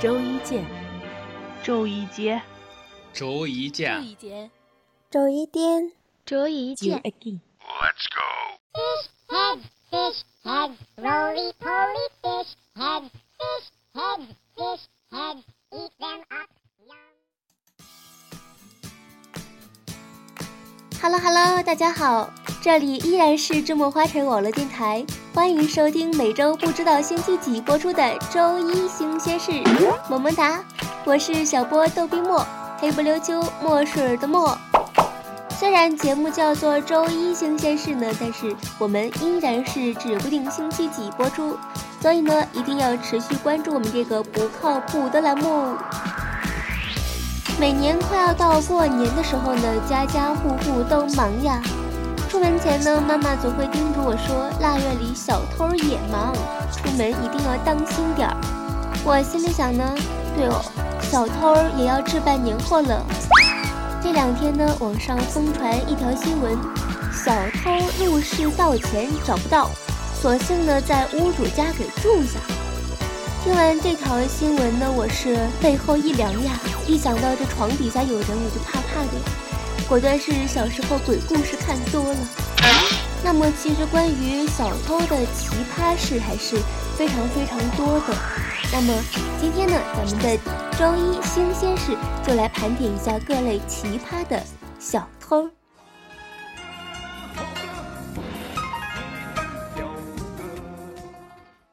周一见，周一见，周一见，周一见，周一见，周一见。Let's go. Fish head, fish head, roly poly fish head, fish head, fish head, eat them up. Hello Hello，大家好，这里依然是周末花城网络电台，欢迎收听每周不知道星期几播出的周一新鲜事，么么哒，我是小波逗比墨，黑不溜秋墨水的墨。虽然节目叫做周一新鲜事呢，但是我们依然是指不定星期几播出，所以呢，一定要持续关注我们这个不靠谱的栏目。每年快要到过年的时候呢，家家户户都忙呀。出门前呢，妈妈总会叮嘱我说，腊月里小偷也忙，出门一定要当心点儿。我心里想呢，对哦，小偷也要置办年货了。这两天呢，网上疯传一条新闻，小偷入室盗钱找不到，索性呢在屋主家给住下。听完这条新闻呢，我是背后一凉呀！一想到这床底下有人，我就怕怕的呀。果断是小时候鬼故事看多了。那么，其实关于小偷的奇葩事还是非常非常多的。那么今天呢，咱们的周一新鲜事就来盘点一下各类奇葩的小偷。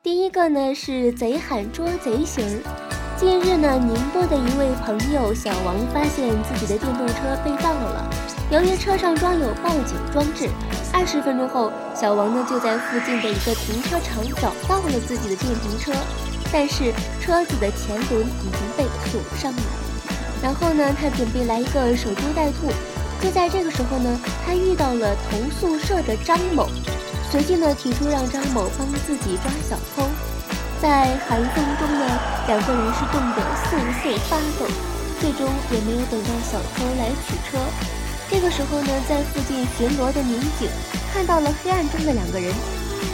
第一个呢是贼喊捉贼型儿。近日呢，宁波的一位朋友小王发现自己的电动车被盗了。由于车上装有报警装置，二十分钟后，小王呢就在附近的一个停车场找到了自己的电瓶车，但是车子的前轮已经被锁上了。然后呢，他准备来一个守株待兔。就在这个时候呢，他遇到了同宿舍的张某。随即呢，提出让张某帮自己抓小偷。在寒风中呢，两个人是冻得瑟瑟发抖，最终也没有等到小偷来取车。这个时候呢，在附近巡逻的民警看到了黑暗中的两个人，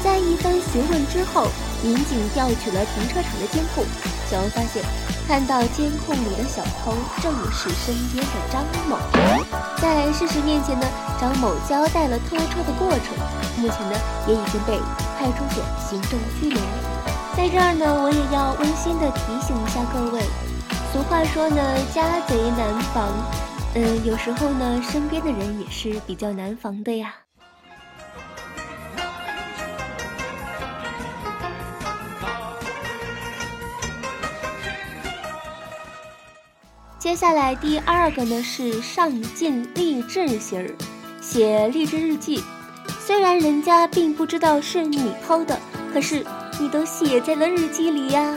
在一番询问之后，民警调取了停车场的监控。小王发现，看到监控里的小偷正是身边的张某。在事实面前呢，张某交代了偷车的过程。目前呢，也已经被派出所行政拘留。在这儿呢，我也要温馨的提醒一下各位，俗话说呢，家贼难防。嗯，有时候呢，身边的人也是比较难防的呀。接下来第二个呢是上进励志型儿，写励志日记。虽然人家并不知道是你偷的，可是你都写在了日记里呀。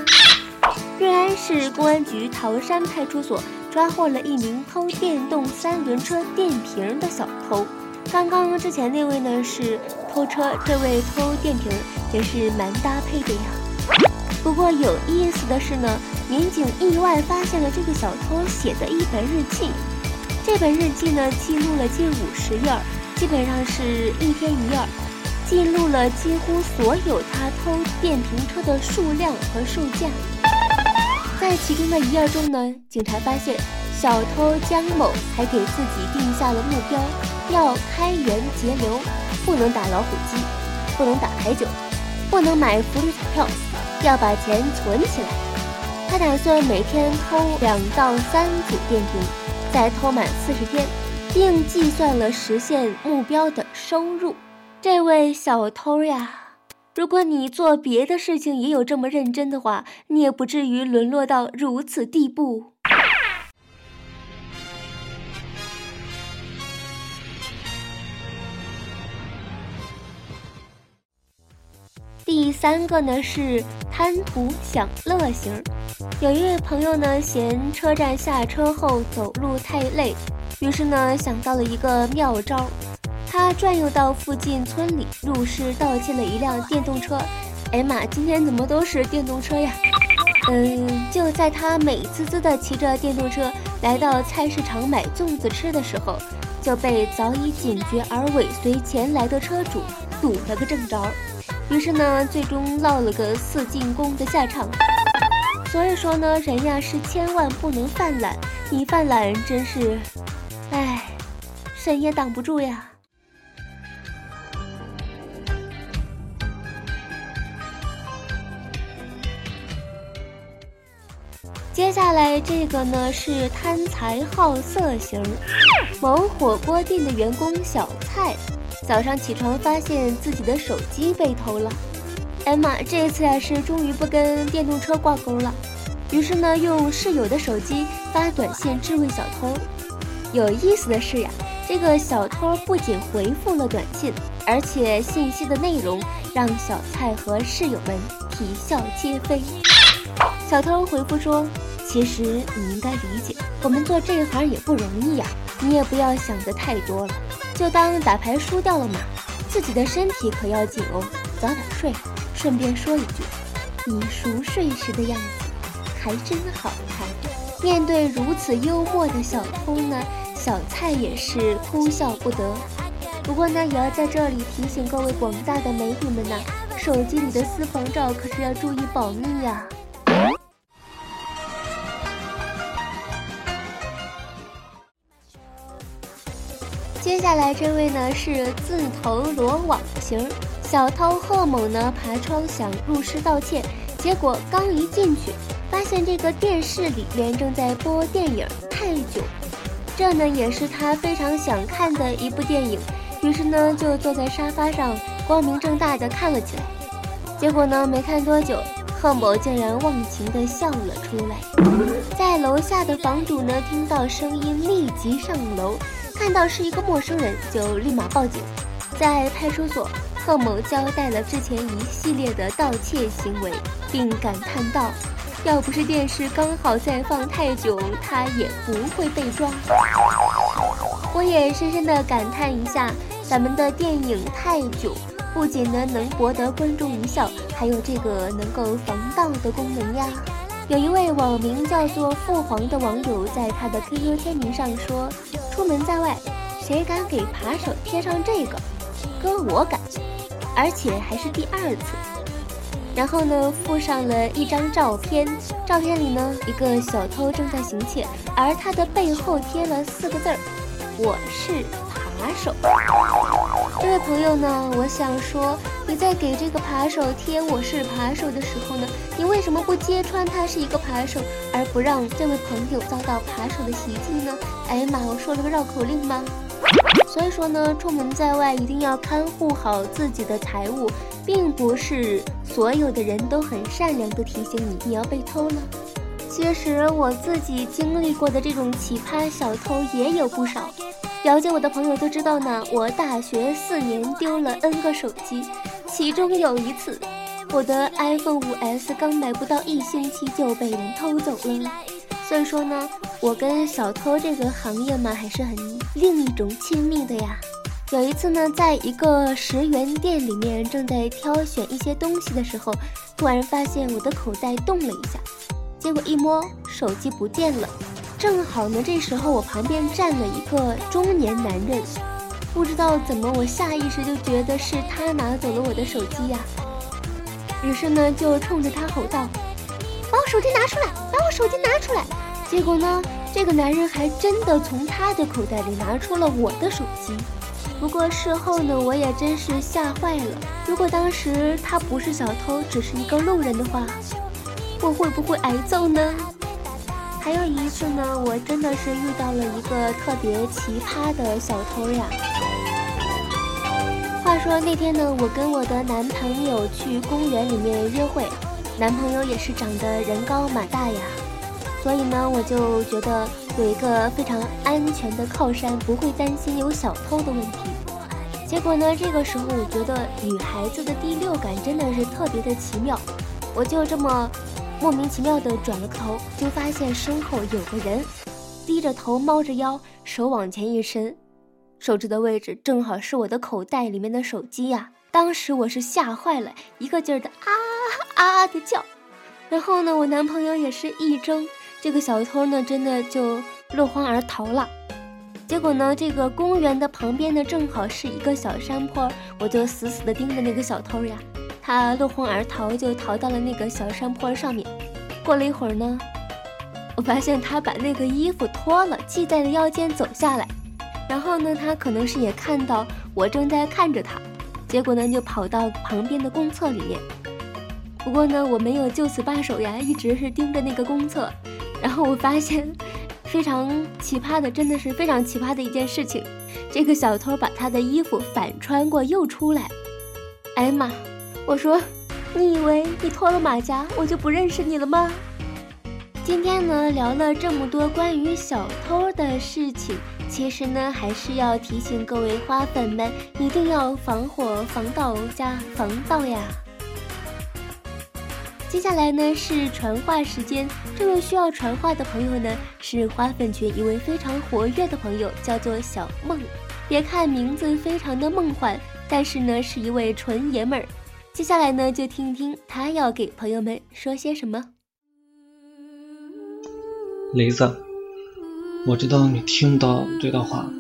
瑞安市公安局桃山派出所抓获了一名偷电动三轮车电瓶的小偷。刚刚之前那位呢是偷车，这位偷电瓶也是蛮搭配的呀。不过有意思的是呢，民警意外发现了这个小偷写的一本日记。这本日记呢记录了近五十页儿。基本上是一天一页，记录了几乎所有他偷电瓶车的数量和售价。在其中的一页中呢，警察发现小偷江某还给自己定下了目标：要开源节流，不能打老虎机，不能打牌九，不能买福利彩票，要把钱存起来。他打算每天偷两到三组电瓶，再偷满四十天。并计算了实现目标的收入。这位小偷呀，如果你做别的事情也有这么认真的话，你也不至于沦落到如此地步。第三个呢是贪图享乐型。有一位朋友呢嫌车站下车后走路太累。于是呢，想到了一个妙招，他转悠到附近村里，入室盗窃了一辆电动车。哎妈，今天怎么都是电动车呀？嗯，就在他美滋滋的骑着电动车来到菜市场买粽子吃的时候，就被早已警觉而尾随前来的车主堵了个正着。于是呢，最终落了个四进宫的下场。所以说呢，人呀是千万不能犯懒，你犯懒真是，哎，神也挡不住呀。接下来这个呢是贪财好色型，某火锅店的员工小蔡，早上起床发现自己的手机被偷了，哎妈，这次呀是终于不跟电动车挂钩了，于是呢用室友的手机发短信质问小偷。有意思的是呀，这个小偷不仅回复了短信，而且信息的内容让小蔡和室友们啼笑皆非。小偷回复说：“其实你应该理解，我们做这一行也不容易呀。你也不要想的太多了，就当打牌输掉了嘛。自己的身体可要紧哦，早点睡。顺便说一句，你熟睡时的样子还真好看。”面对如此幽默的小偷呢，小蔡也是哭笑不得。不过呢，也要在这里提醒各位广大的美女们呢，手机里的私房照可是要注意保密呀。下来这位呢是自投罗网型小偷贺某呢，爬窗想入室盗窃，结果刚一进去，发现这个电视里面正在播电影《泰囧》，这呢也是他非常想看的一部电影，于是呢就坐在沙发上光明正大的看了起来，结果呢没看多久，贺某竟然忘情的笑了出来，在楼下的房主呢听到声音立即上楼。看到是一个陌生人，就立马报警。在派出所，贺某交代了之前一系列的盗窃行为，并感叹道：“要不是电视刚好在放泰囧，他也不会被抓。”我也深深的感叹一下，咱们的电影《泰囧》不仅呢能博得观众一笑，还有这个能够防盗的功能呀。有一位网名叫做“父皇”的网友，在他的 QQ 签名上说：“出门在外，谁敢给扒手贴上这个？哥，我敢，而且还是第二次。”然后呢，附上了一张照片，照片里呢，一个小偷正在行窃，而他的背后贴了四个字儿：“我是扒手。”这位朋友呢，我想说，你在给这个扒手贴“我是扒手”的时候呢，你为什么不揭穿他是一个扒手，而不让这位朋友遭到扒手的袭击呢？哎呀妈，我说了个绕口令吗？所以说呢，出门在外一定要看护好自己的财物，并不是所有的人都很善良的提醒你你要被偷了。其实我自己经历过的这种奇葩小偷也有不少。了解我的朋友都知道呢，我大学四年丢了 N 个手机，其中有一次，我的 iPhone 5S 刚买不到一星期就被人偷走了。所以说呢，我跟小偷这个行业嘛，还是很另一种亲密的呀。有一次呢，在一个十元店里面正在挑选一些东西的时候，突然发现我的口袋动了一下，结果一摸，手机不见了。正好呢，这时候我旁边站了一个中年男人，不知道怎么，我下意识就觉得是他拿走了我的手机呀。于是呢，就冲着他吼道：“把我手机拿出来！把我手机拿出来！”结果呢，这个男人还真的从他的口袋里拿出了我的手机。不过事后呢，我也真是吓坏了。如果当时他不是小偷，只是一个路人的话，我会不会挨揍呢？还有一次呢，我真的是遇到了一个特别奇葩的小偷呀。话说那天呢，我跟我的男朋友去公园里面约会，男朋友也是长得人高马大呀，所以呢，我就觉得有一个非常安全的靠山，不会担心有小偷的问题。结果呢，这个时候我觉得女孩子的第六感真的是特别的奇妙，我就这么。莫名其妙的转了个头，就发现身后有个人，低着头猫着腰，手往前一伸，手指的位置正好是我的口袋里面的手机呀！当时我是吓坏了，一个劲儿的啊啊的叫。然后呢，我男朋友也是一怔，这个小偷呢真的就落荒而逃了。结果呢，这个公园的旁边呢正好是一个小山坡，我就死死的盯着那个小偷呀。他落荒而逃，就逃到了那个小山坡上面。过了一会儿呢，我发现他把那个衣服脱了，系在了腰间走下来。然后呢，他可能是也看到我正在看着他，结果呢就跑到旁边的公厕里面。不过呢，我没有就此罢手呀，一直是盯着那个公厕。然后我发现非常奇葩的，真的是非常奇葩的一件事情。这个小偷把他的衣服反穿过又出来。哎呀妈！我说，你以为你脱了马甲我就不认识你了吗？今天呢聊了这么多关于小偷的事情，其实呢还是要提醒各位花粉们，一定要防火、防盗加防盗呀。接下来呢是传话时间，这位需要传话的朋友呢是花粉群一位非常活跃的朋友，叫做小梦。别看名字非常的梦幻，但是呢是一位纯爷们儿。接下来呢就听听他要给朋友们说些什么。雷子，我知道你听不到这段话，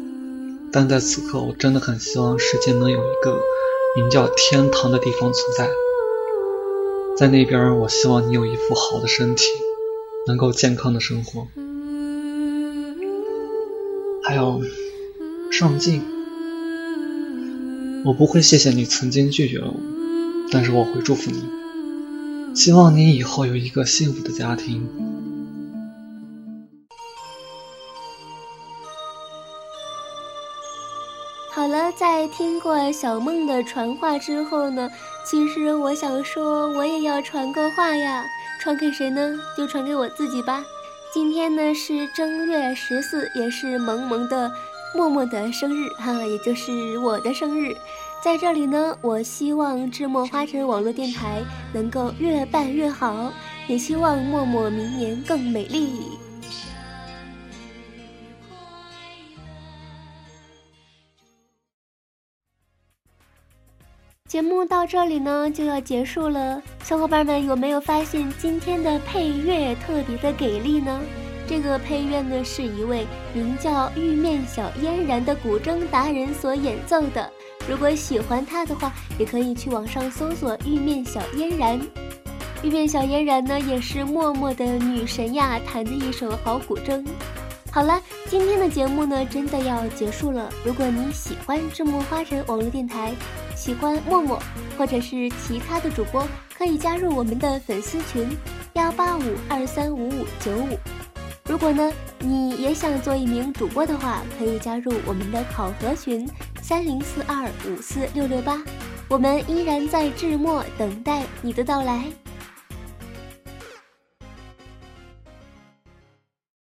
但在此刻，我真的很希望世界能有一个名叫天堂的地方存在。在那边，我希望你有一副好的身体，能够健康的生活，还有上进。我不会谢谢你曾经拒绝了我，但是我会祝福你，希望你以后有一个幸福的家庭。好了，在听过小梦的传话之后呢，其实我想说，我也要传个话呀。传给谁呢？就传给我自己吧。今天呢是正月十四，也是萌萌的默默的生日哈，也就是我的生日。在这里呢，我希望智墨花城网络电台能够越办越好，也希望默默明年更美丽。节目到这里呢就要结束了，小伙伴们有没有发现今天的配乐特别的给力呢？这个配乐呢是一位名叫玉面小嫣然的古筝达人所演奏的。如果喜欢他的话，也可以去网上搜索玉面小嫣然。玉面小嫣然呢也是默默的女神呀，弹的一手好古筝。好了，今天的节目呢真的要结束了。如果你喜欢智墨花城网络电台。喜欢默默或者是其他的主播，可以加入我们的粉丝群幺八五二三五五九五。如果呢你也想做一名主播的话，可以加入我们的考核群三零四二五四六六八。我们依然在智墨等待你的到来。